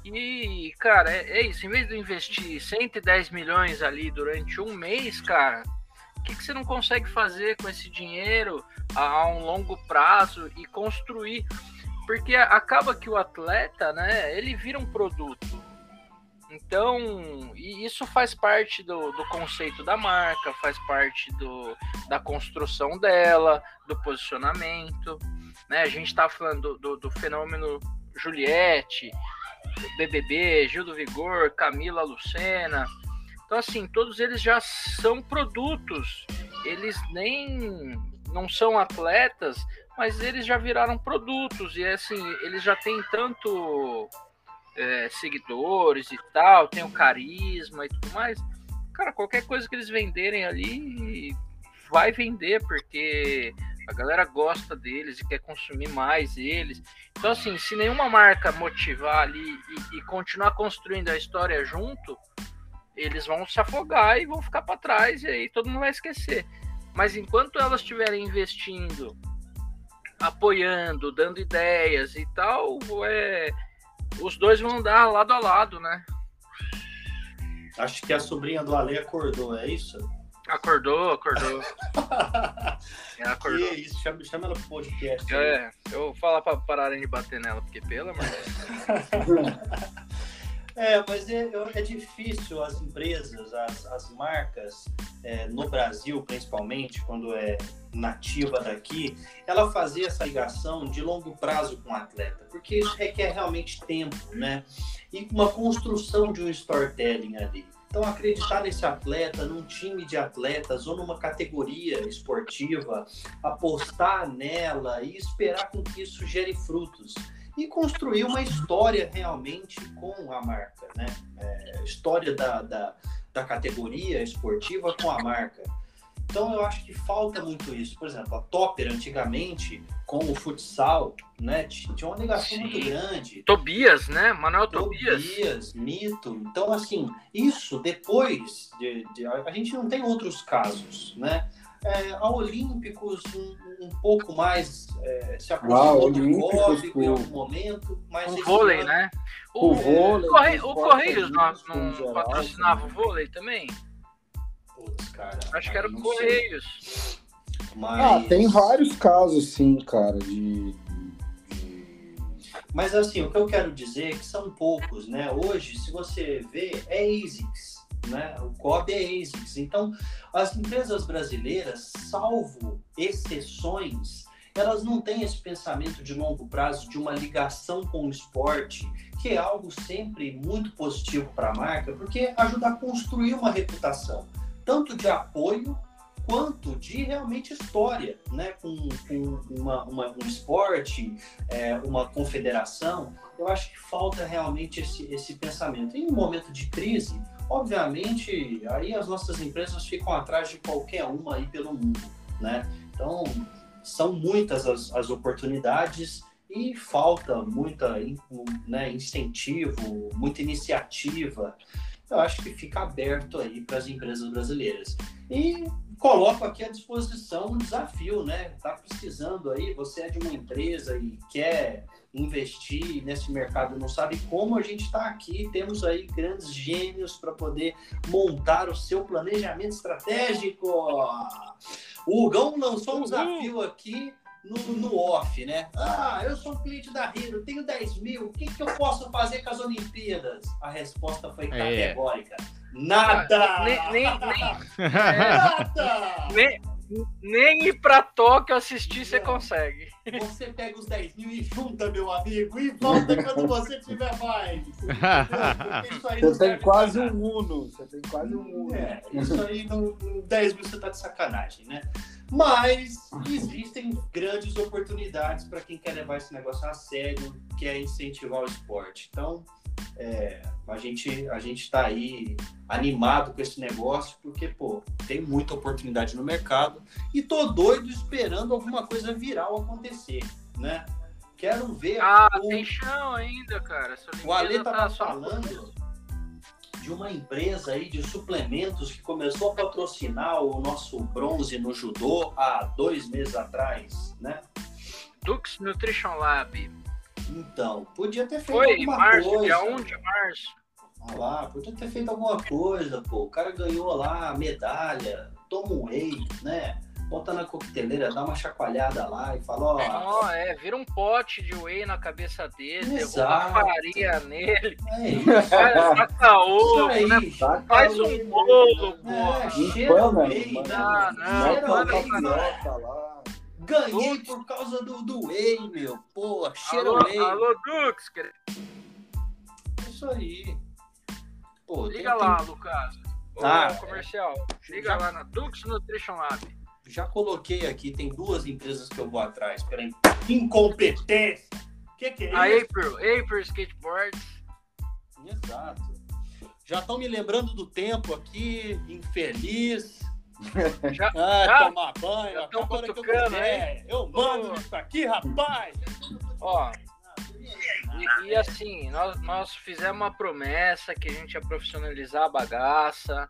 E, cara, é, é, isso. Em vez de investir 110 milhões ali durante um mês, cara, o que, que você não consegue fazer com esse dinheiro a, a um longo prazo e construir? Porque acaba que o atleta, né, ele vira um produto. Então, isso faz parte do, do conceito da marca, faz parte do, da construção dela, do posicionamento. Né? A gente está falando do, do, do, fenômeno Juliette, BBB, Gil do Vigor, Camila Lucena. Então, assim, todos eles já são produtos. Eles nem não são atletas, mas eles já viraram produtos. E, assim, eles já têm tanto é, seguidores e tal, tem o carisma e tudo mais. Cara, qualquer coisa que eles venderem ali vai vender, porque a galera gosta deles e quer consumir mais eles. Então, assim, se nenhuma marca motivar ali e, e continuar construindo a história junto, eles vão se afogar e vão ficar para trás e aí todo mundo vai esquecer. Mas enquanto elas estiverem investindo, apoiando, dando ideias e tal, é, os dois vão andar lado a lado, né? Acho que a sobrinha do Ale acordou, é isso? Acordou, acordou. ela acordou. Que isso, chama, chama ela pro podcast. É, eu vou falar pra pararem de bater nela, porque pelo amor de Deus. É, mas é, é, difícil as empresas, as, as marcas, é, no Brasil principalmente, quando é nativa daqui, ela fazer essa ligação de longo prazo com o atleta, porque isso requer realmente tempo, né? E uma construção de um storytelling ali. Então, acreditar nesse atleta, num time de atletas ou numa categoria esportiva, apostar nela e esperar com que isso gere frutos e construir uma história realmente com a marca, né? É, história da, da, da categoria esportiva com a marca. Então eu acho que falta muito isso. Por exemplo, a Topper antigamente, com o futsal, né, tinha uma ligação Sim. muito grande. Tobias, né? Manuel Tobias. Tobias, mito. Então, assim, isso depois de, de, a gente não tem outros casos, né? É, a Olímpicos um, um pouco mais é, se aproximou do Código em algum momento, mas o vôlei, ano... né? O, o vôlei, Corre... o Correios não, não patrocinava o vôlei também? Putz, cara. Acho que era o Correios. Mas... Ah, tem vários casos, sim, cara, de, Mas assim, o que eu quero dizer é que são poucos, né? Hoje, se você vê, é ASICS né? O COB é ASICS. Então, as empresas brasileiras, salvo exceções, elas não têm esse pensamento de longo prazo, de uma ligação com o esporte, que é algo sempre muito positivo para a marca, porque ajuda a construir uma reputação, tanto de apoio quanto de realmente história, né? com, com uma, uma, um esporte, é, uma confederação. Eu acho que falta realmente esse, esse pensamento. Em um momento de crise, Obviamente, aí as nossas empresas ficam atrás de qualquer uma aí pelo mundo, né? Então, são muitas as, as oportunidades e falta muita né, incentivo, muita iniciativa. Eu acho que fica aberto aí para as empresas brasileiras. E coloco aqui à disposição um desafio, né? Tá precisando aí, você é de uma empresa e quer investir nesse mercado, não sabe como a gente está aqui, temos aí grandes gênios para poder montar o seu planejamento estratégico. O Hugão lançou um desafio aqui no, no off, né? Ah, eu sou um cliente da Hero, tenho 10 mil, o que, que eu posso fazer com as Olimpíadas? A resposta foi é. categórica. Nada! Nem, nem, nem, é, Nada! Nem, nem ir pra Tóquio assistir você consegue. Você pega os 10 mil e junta, meu amigo, e volta quando você tiver mais. Você tem quase um Uno. Você tem quase um Uno. É, isso aí, no, 10 mil você tá de sacanagem, né? Mas existem grandes oportunidades para quem quer levar esse negócio a sério, que é incentivar o esporte. Então, É, a gente a gente está aí animado com esse negócio porque pô tem muita oportunidade no mercado e tô doido esperando alguma coisa viral acontecer, né? Quero ver. Ah, o... tem chão ainda, cara. O Ale tava tá falando de uma empresa aí de suplementos que começou a patrocinar o nosso bronze no judô há dois meses atrás, né? Dux Nutrition Lab. Então, podia ter feito Foi alguma março, coisa. dia 1 de março. Olha lá, podia ter feito alguma coisa, pô. O cara ganhou lá a medalha, toma um whey, né? Bota na coqueteleira, dá uma chacoalhada lá e fala, ó. Não, é, vira um pote de whey na cabeça dele, Exato. derruba farinha nele, É isso. taca ovo, Isso né? aí. Faz um bolo, É, porra. cheira Empana, whey, né? Ah, não, Cheira mano, whey, não, né? Ganhei por causa do, do whey, meu. Pô, cheira Alô, whey. alô, Dux, quer- Isso aí. Pô, liga tem- lá, tem- Lucas. Ô, Ah, comercial, liga já- lá na Dux Nutrition Lab. Já coloquei aqui, tem duas empresas que eu vou atrás pela in- incompetência. O que, que é A isso? April, April Skateboards. Exato. Já estão me lembrando do tempo aqui, infeliz. Já- Ah, já- tomar banho, já tão agora que eu quiser. Eu mando isso aqui, rapaz. Ó, e, e assim, nós, nós fizemos uma promessa que a gente ia profissionalizar a bagaça.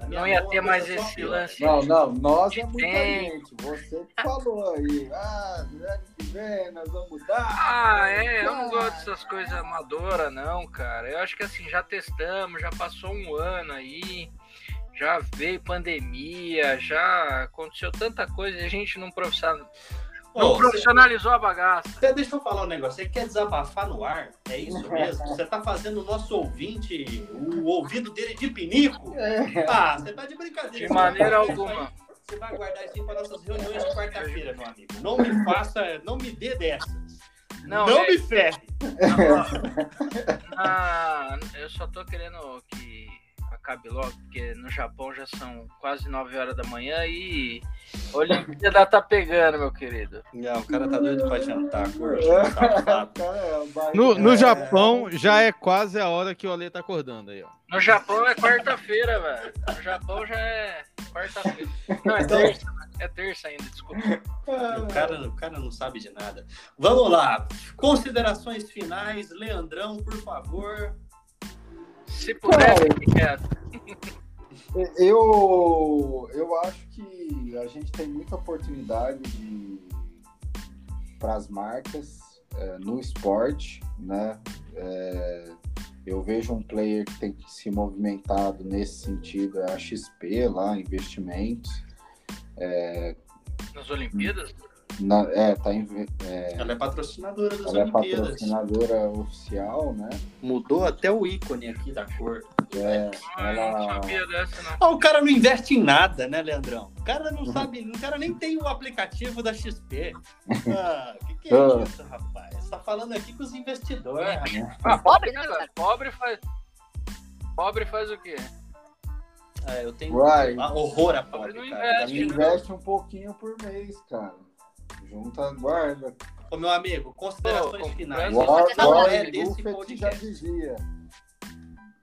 Não, Não ia ter mais só esse lance. Não, não, nós é muita tempo. gente. Você que falou aí. Ah, no ano que vem nós vamos mudar. Ah, é, eu não Ah, gosto dessas coisas amadoras, não, cara. Eu acho que assim, já testamos, já passou um ano aí, já veio pandemia, já aconteceu tanta coisa e a gente não, profissional... não profissionalizou a bagaça. Você, deixa eu falar um negócio. Você quer desabafar no ar? É isso mesmo? Você tá fazendo o nosso ouvinte, o ouvido dele de pinico? É. Ah, você tá de brincadeira. De maneira Você vai- alguma. Você vai guardar isso aí para nossas reuniões de quarta-feira, meu amigo. Não me faça, não me dê dessas. Não, Não, é- me ferre. Ah, eu só tô querendo que acabe logo, porque no Japão já são quase 9 horas da manhã e a Olimpíada tá pegando, meu querido. Não, o cara tá doido pra jantar, curte. É. No, no. Japão já é quase a hora que o Ale tá acordando aí, ó. No Japão é quarta-feira, velho. No Japão já é quarta-feira. Não, é Então- terça, né? É terça ainda, desculpa. O cara, o cara não sabe de nada. Vamos lá. Considerações finais, Leandrão, por favor. Se puder, fique quieto. Eu, eu acho que a gente tem muita oportunidade para as marcas é, no esporte, né? É, eu vejo um player que tem se movimentado nesse sentido, é a XP lá, investimentos. Nas Olimpíadas? Na, é, tá em, é, Ela é patrocinadora das ela é Olimpíadas. patrocinadora oficial, né? Mudou até o ícone aqui da cor. É, Ah, não ela, sabia dessa, não. Ah, o cara não investe em nada, né, Leandrão? O cara não sabe, o cara nem tem o aplicativo da XP. Ah, o que, que é isso, rapaz? Você tá falando aqui com os investidores. Ah, pobre, né, velho? Pobre faz. Pobre faz o quê? Ah, eu tenho ah, horror a Pobre pobre, não cara. investe, Da minha- investe um pouquinho por mês, cara. Junta, guarda. Ô, meu amigo, considerações Pô, finais. Warren, Não é Warren desse Buffett já dizia.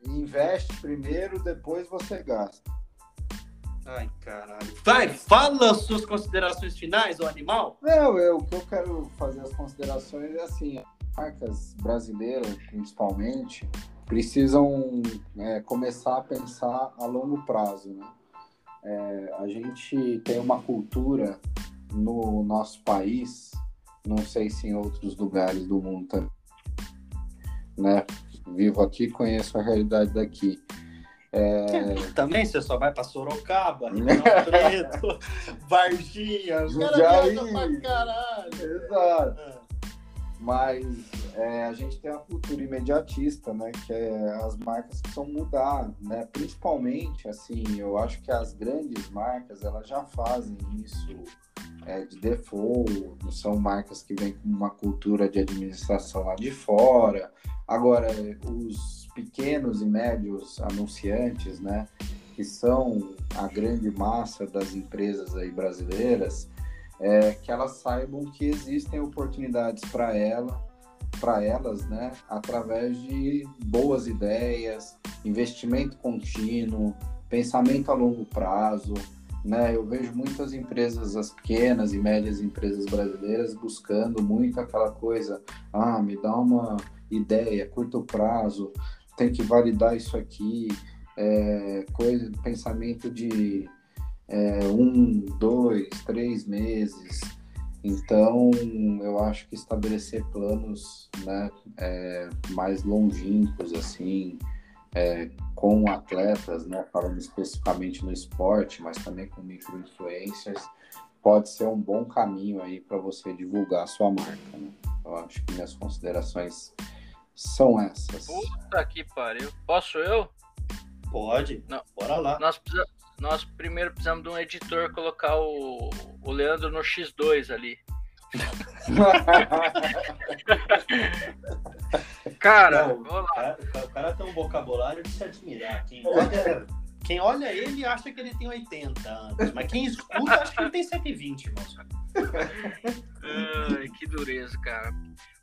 Investe primeiro, depois você gasta. Ai, caralho. Vai, fala as suas considerações finais, ô animal. Não, eu, o que eu quero fazer as considerações é assim, as marcas brasileiras, principalmente, precisam é, começar a pensar a longo prazo, né? É, a gente tem uma cultura no nosso país, não sei se em outros lugares do mundo também, né? Vivo aqui, conheço a realidade daqui. É, Também você só vai pra Sorocaba, Ribeirão Preto, Varginha. Viajam pra caralho. exato. Ah, Mas é, a gente tem uma cultura imediatista, né? Que é, as marcas precisam mudar, né? Principalmente, assim, eu acho que as grandes marcas, elas já fazem isso é, de default, são marcas que vêm com uma cultura de administração lá de fora. Agora, os pequenos e médios anunciantes, né? Que são a grande massa das empresas aí brasileiras, é, que elas saibam que existem oportunidades para ela para elas, né, através de boas ideias, investimento contínuo, pensamento a longo prazo, né? Eu vejo muitas empresas, as pequenas e médias empresas brasileiras buscando muito aquela coisa, ah, me dá uma ideia, curto prazo, tem que validar isso aqui, é, coisa, pensamento de é, um, dois, três meses. Então, eu acho que estabelecer planos né, é, mais longínquos, assim, é, com atletas, né, falando especificamente no esporte, mas também com micro-influencers, pode ser um bom caminho aí para você divulgar a sua marca. Né? Eu acho que minhas considerações são essas. Puta que pariu. Posso eu? Pode. Não. Bora lá. Nós, precisa, nós primeiro precisamos de um editor colocar o, o Leandro no X2 ali. cara, Não, o, cara o cara tem um vocabulário de se admirar. Quem olha, quem olha ele acha que ele tem 80 anos, mas quem escuta acha que ele tem 120, moço. Ai, que dureza, cara.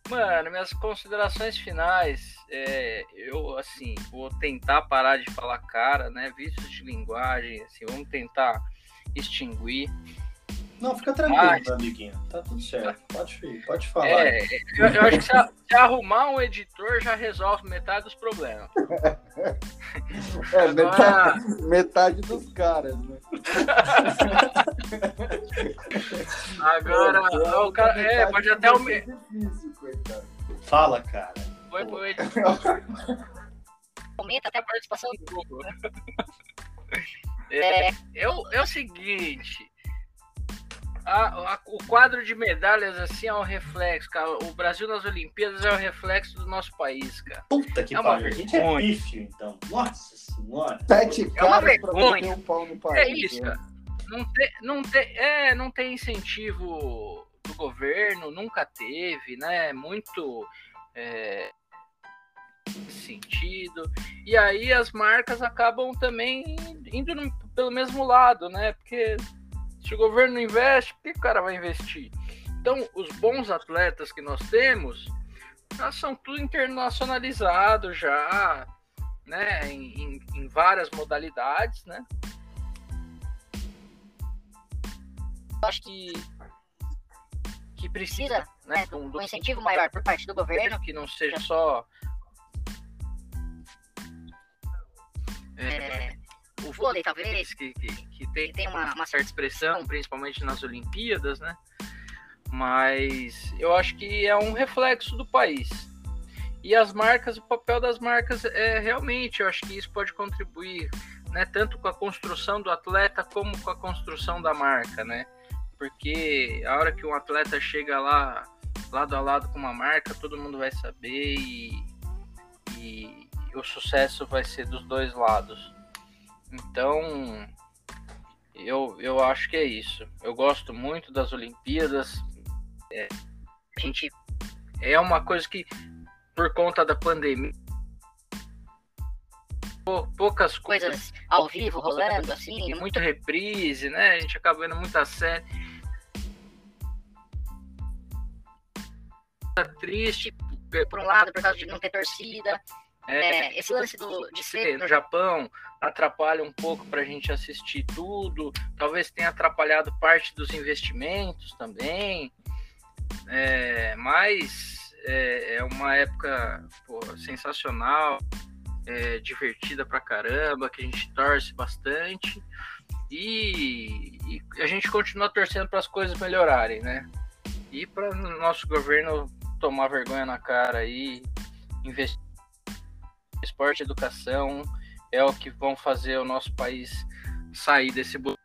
Mano, minhas considerações finais, é, eu, assim, vou tentar parar de falar cara, né? Vícios de linguagem, assim, vamos tentar extinguir. Não, fica tranquilo, Mas... amiguinho. Tá tudo certo. Pode, pode falar. É, eu, eu acho que se, se, arrumar um editor já resolve metade dos problemas. É, Agora... metade, metade dos caras, né? Agora, Pô, o cara, é, pode até o. Difícil, coitado. Fala, cara. Foi pro editor. Comenta até a participação do Google. É, eu, é o seguinte, a, a, o quadro de medalhas, assim, é um reflexo, cara. O Brasil nas Olimpíadas é o reflexo do nosso país, cara. Puta que é pariu. A gente é pífio, então. Nossa senhora. Sete é uma vergonha. Um pau no país, é isso, né? cara. Não tem, não, tem, é, não tem incentivo do governo, nunca teve, né? Muito é, sentido. E aí as marcas acabam também indo no, pelo mesmo lado, né? Porque se o governo não investe, por que o cara vai investir? Então, os bons atletas que nós temos já são tudo internacionalizados já, né? Em, em, em várias modalidades, né? Acho que que precisa né, de um, incentivo maior por parte do governo, que não seja só é, o vôlei, talvez, que, que, que tem, tem uma, uma, certa expressão, principalmente nas Olimpíadas, né? Mas eu acho que é um reflexo do país. E as marcas, o papel das marcas é realmente, eu acho que isso pode contribuir, né? Tanto com a construção do atleta como com a construção da marca, né? Porque a hora que um atleta chega lá, lado a lado com uma marca, todo mundo vai saber e, e o sucesso vai ser dos dois lados. Então, eu, eu acho que é isso. Eu gosto muito das Olimpíadas. É, a gente é uma coisa que, por conta da pandemia, poucas coisas ao vivo rolando, assim, muita reprise, né? A gente acaba vendo muita série. Triste, por um lado, por causa de não ter torcida, é, esse lance do, de ser no Japão atrapalha um pouco para a gente assistir tudo, talvez tenha atrapalhado parte dos investimentos também, é, mas é, é, uma época pô, sensacional, é, divertida pra caramba, que a gente torce bastante e, e a gente continua torcendo para as coisas melhorarem, né? E para o nosso governo tomar vergonha na cara e investir esporte educação é o que vão fazer o nosso país sair desse buraco.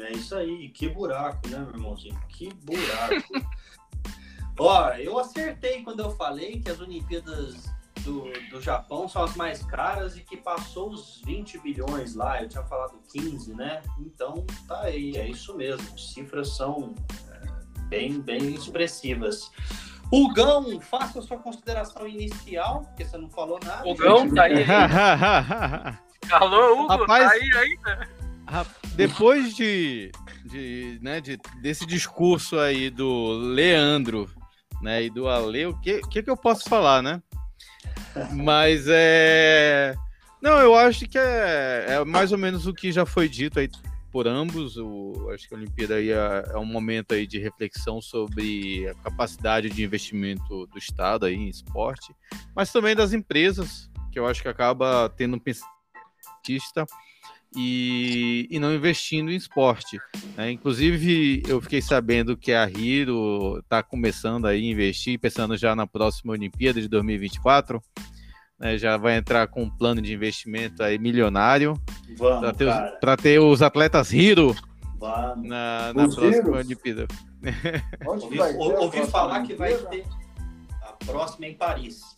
É isso aí, que buraco, né, meu irmãozinho? Que buraco. Ó, eu acertei quando eu falei que as Olimpíadas do, do Japão são as mais caras e que passou os 20 bilhões lá. Eu tinha falado 15, né? Então tá aí, é isso mesmo. Cifras são é, bem, bem expressivas. Hugão, faça a sua consideração inicial, porque você não falou nada. Hugão, tá aí. Alô, Hugo, tá Rapaz, tá aí ainda. Depois de, de, né, de, desse discurso aí do Leandro, né? E do Ale, o que, que, que eu posso falar, né? Mas é. Não, eu acho que é, é, mais ou menos o que já foi dito aí por ambos. O, acho que a Olimpíada aí é, é, um momento aí de reflexão sobre a capacidade de investimento do Estado aí em esporte, mas também das empresas, que eu acho que acaba tendo um pensista e, e não investindo em esporte. Né? Inclusive, eu fiquei sabendo que a Hiro está começando a investir, pensando já na próxima Olimpíada de 2024. Né? Já vai entrar com um plano de investimento aí milionário para ter, ter, os atletas Hiro na, na próxima Olimpíada. Ouvi, ouvi falar que vai ter a próxima em Paris.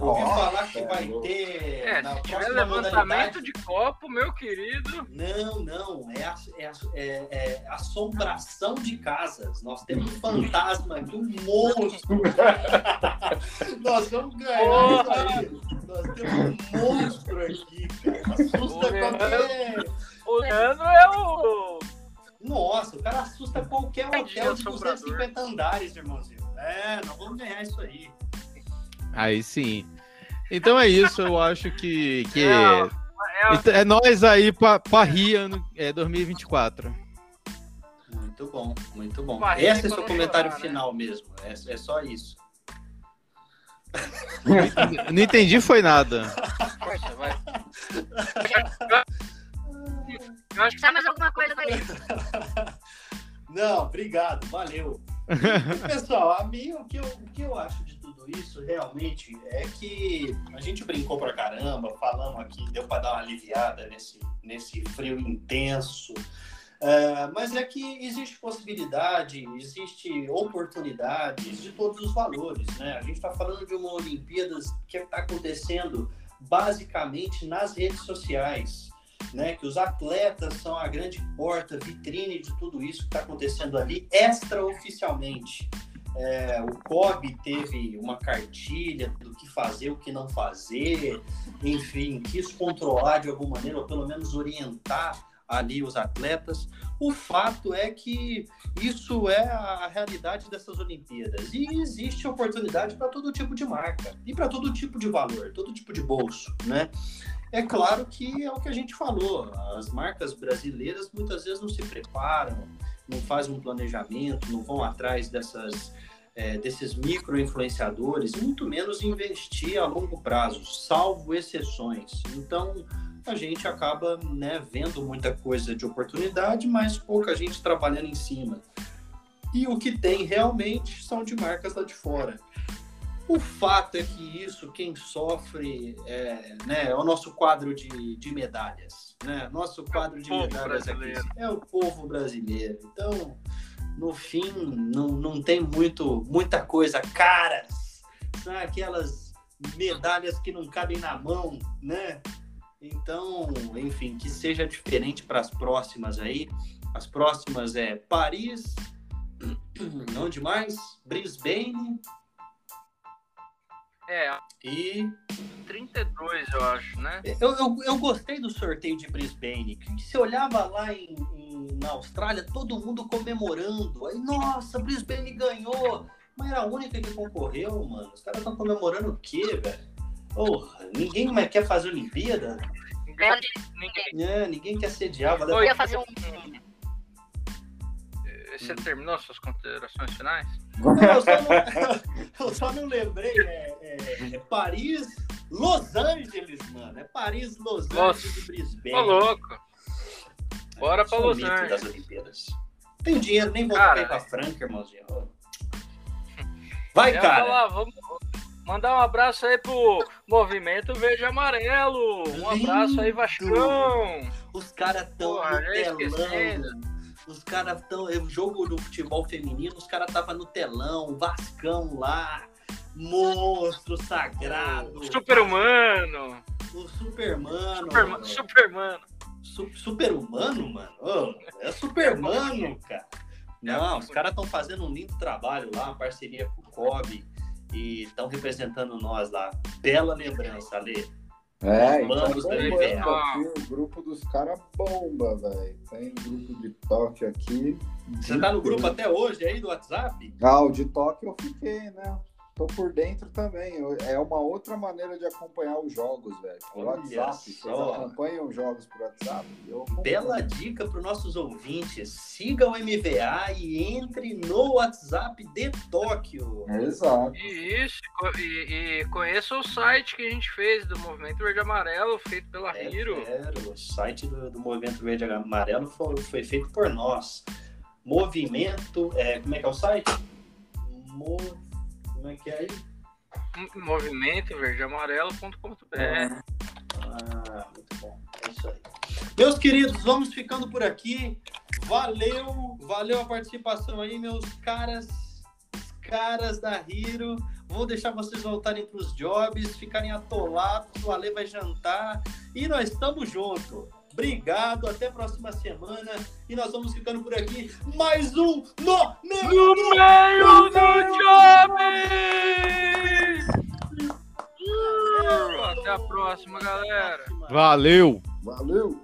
Ouvi oh, falar que vai ter. É, na se tiver levantamento de copo, meu querido. Não, não. É, a, é, é, é assombração de casas. Nós temos um fantasma de um monstro. Nós vamos ganhar isso aí. Nós temos um monstro aqui, cara. Assusta qualquer. O Leandro é o. Nossa, o cara assusta qualquer hotel de 250 andares, irmãozinho. É, nós vamos ganhar isso aí. Aí sim. Então é isso, eu acho que, que é, é, é nós aí para Ria é 2024. Muito bom, muito bom. Esse é seu comentário chorar, né? final né? mesmo. É, é só isso. Não entendi, foi nada. Poxa, vai. Eu acho que sai mais alguma coisa daí. Não, obrigado, valeu. E, pessoal, a mim o que eu, o que eu acho de isso realmente é que a gente brincou pra caramba, falamos aqui, deu para dar uma aliviada nesse, nesse frio intenso. É, mas é que existe possibilidade, existe oportunidades de todos os valores, né? A gente está falando de uma Olimpíadas que está acontecendo basicamente nas redes sociais, né? Que os atletas são a grande porta, vitrine de tudo isso que está acontecendo ali extraoficialmente. É, o COB teve uma cartilha do que fazer, o que não fazer, enfim, quis controlar de alguma maneira, ou pelo menos orientar ali os atletas. O fato é que isso é a realidade dessas Olimpíadas e existe oportunidade para todo tipo de marca e para todo tipo de valor, todo tipo de bolso, né? É claro que é o que a gente falou, as marcas brasileiras muitas vezes não se preparam, não fazem um planejamento, não vão atrás dessas é, desses micro-influenciadores, muito menos investir a longo prazo, salvo exceções. Então, a gente acaba né, vendo muita coisa de oportunidade, mas pouca gente trabalhando em cima. E o que tem realmente são de marcas lá de fora. O fato é que isso, quem sofre, é, né, é o nosso quadro de, de medalhas. Né? Nosso quadro de medalhas aqui é o povo brasileiro. Então, no fim não, não tem muito, muita coisa caras, são aquelas medalhas que não cabem na mão, né? Então, enfim, que seja diferente para as próximas aí. As próximas é Paris, onde mais? Brisbane. É. E. 32, eu acho, né? Eu, eu, eu gostei do sorteio de Brisbane. Que você olhava lá em, em na Austrália, todo mundo comemorando. Aí, nossa, Brisbane ganhou. Mas era a única que concorreu, mano. Os caras estão comemorando o quê, velho? Porra, ninguém mais quer fazer Olimpíada? Ninguém. É, ninguém quer sediar. Eu ia fazer um. Você terminou suas considerações finais? Não, eu, só não, eu só não lembrei. É, é, é, Paris, Los Angeles, mano. É Paris, Los Angeles e Brisbane. Tô louco. Bora pra Los Angeles. das Olimpíadas. Tenho dinheiro, nem vou cara, pra Franca, irmãozinho. Vai, cara. Falar, vamos mandar um abraço aí pro Movimento Verde Amarelo. Um Lindo. abraço aí, Vascão. Os caras tão no telão. Os caras tão. O jogo do futebol feminino, os caras tava no telão, Vascão lá. Monstro sagrado. Super-humano. O Supermano. Superman, Supermano super-humano, mano. Oh, é super-humano, cara. Não, os caras estão fazendo um lindo trabalho lá, parceria com o COB e estão representando nós lá. Bela lembrança, Ale. É, então bomba, o grupo dos caras bomba, velho. Tem grupo de Tóquio aqui. Você tá no grupo até hoje aí do WhatsApp? Ah, o de Tóquio eu fiquei, né? Tô por dentro também. É uma outra maneira de acompanhar os jogos, velho. Por WhatsApp. Vocês acompanham os jogos por WhatsApp? Bela dica para os nossos ouvintes. Siga o MVA e entre no WhatsApp de Tóquio. Exato. E isso, e, e conheça o site que a gente fez do Movimento Verde Amarelo, feito pela é, Hiro. o site do, do Movimento Verde Amarelo foi, foi feito por nós. Movimento. É, como é que é o site? Movimento como é que é aí? Movimento verdeamarelo.com.br. Ah, muito bom. É isso aí. Meus queridos, vamos ficando por aqui. Valeu, valeu a participação aí, meus caras, caras da Hiro. Vou deixar vocês voltarem para os jobs, ficarem atolados. O Ale vai jantar e nós estamos juntos. Obrigado, até a próxima semana. E nós vamos ficando por aqui. Mais um no, no, no, no meio do job! Até a próxima, galera. Valeu! Valeu!